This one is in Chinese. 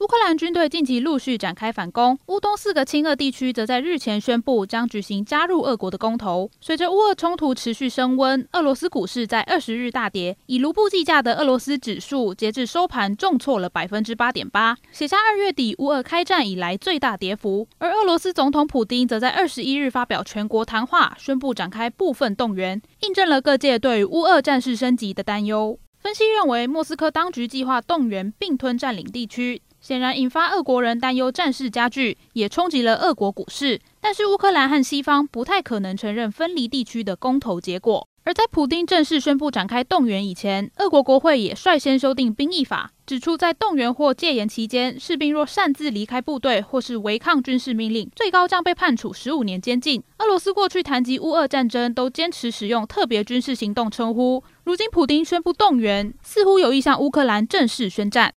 乌克兰军队近期陆续展开反攻，乌东四个亲俄地区则在日前宣布将举行加入俄国的公投。随着乌俄冲突持续升温，俄罗斯股市在二十日大跌，以卢布计价的俄罗斯指数截至收盘重挫了百分之八点八，写下二月底乌俄开战以来最大跌幅。而俄罗斯总统普丁则在二十一日发表全国谈话，宣布展开部分动员，印证了各界对乌俄战事升级的担忧。分析认为，莫斯科当局计划动员并吞占领地区。显然引发俄国人担忧，战事加剧，也冲击了俄国股市。但是乌克兰和西方不太可能承认分离地区的公投结果。而在普丁正式宣布展开动员以前，俄国国会也率先修订兵役法，指出在动员或戒严期间，士兵若擅自离开部队或是违抗军事命令，最高将被判处十五年监禁。俄罗斯过去谈及乌俄战争，都坚持使用特别军事行动称呼。如今普丁宣布动员，似乎有意向乌克兰正式宣战。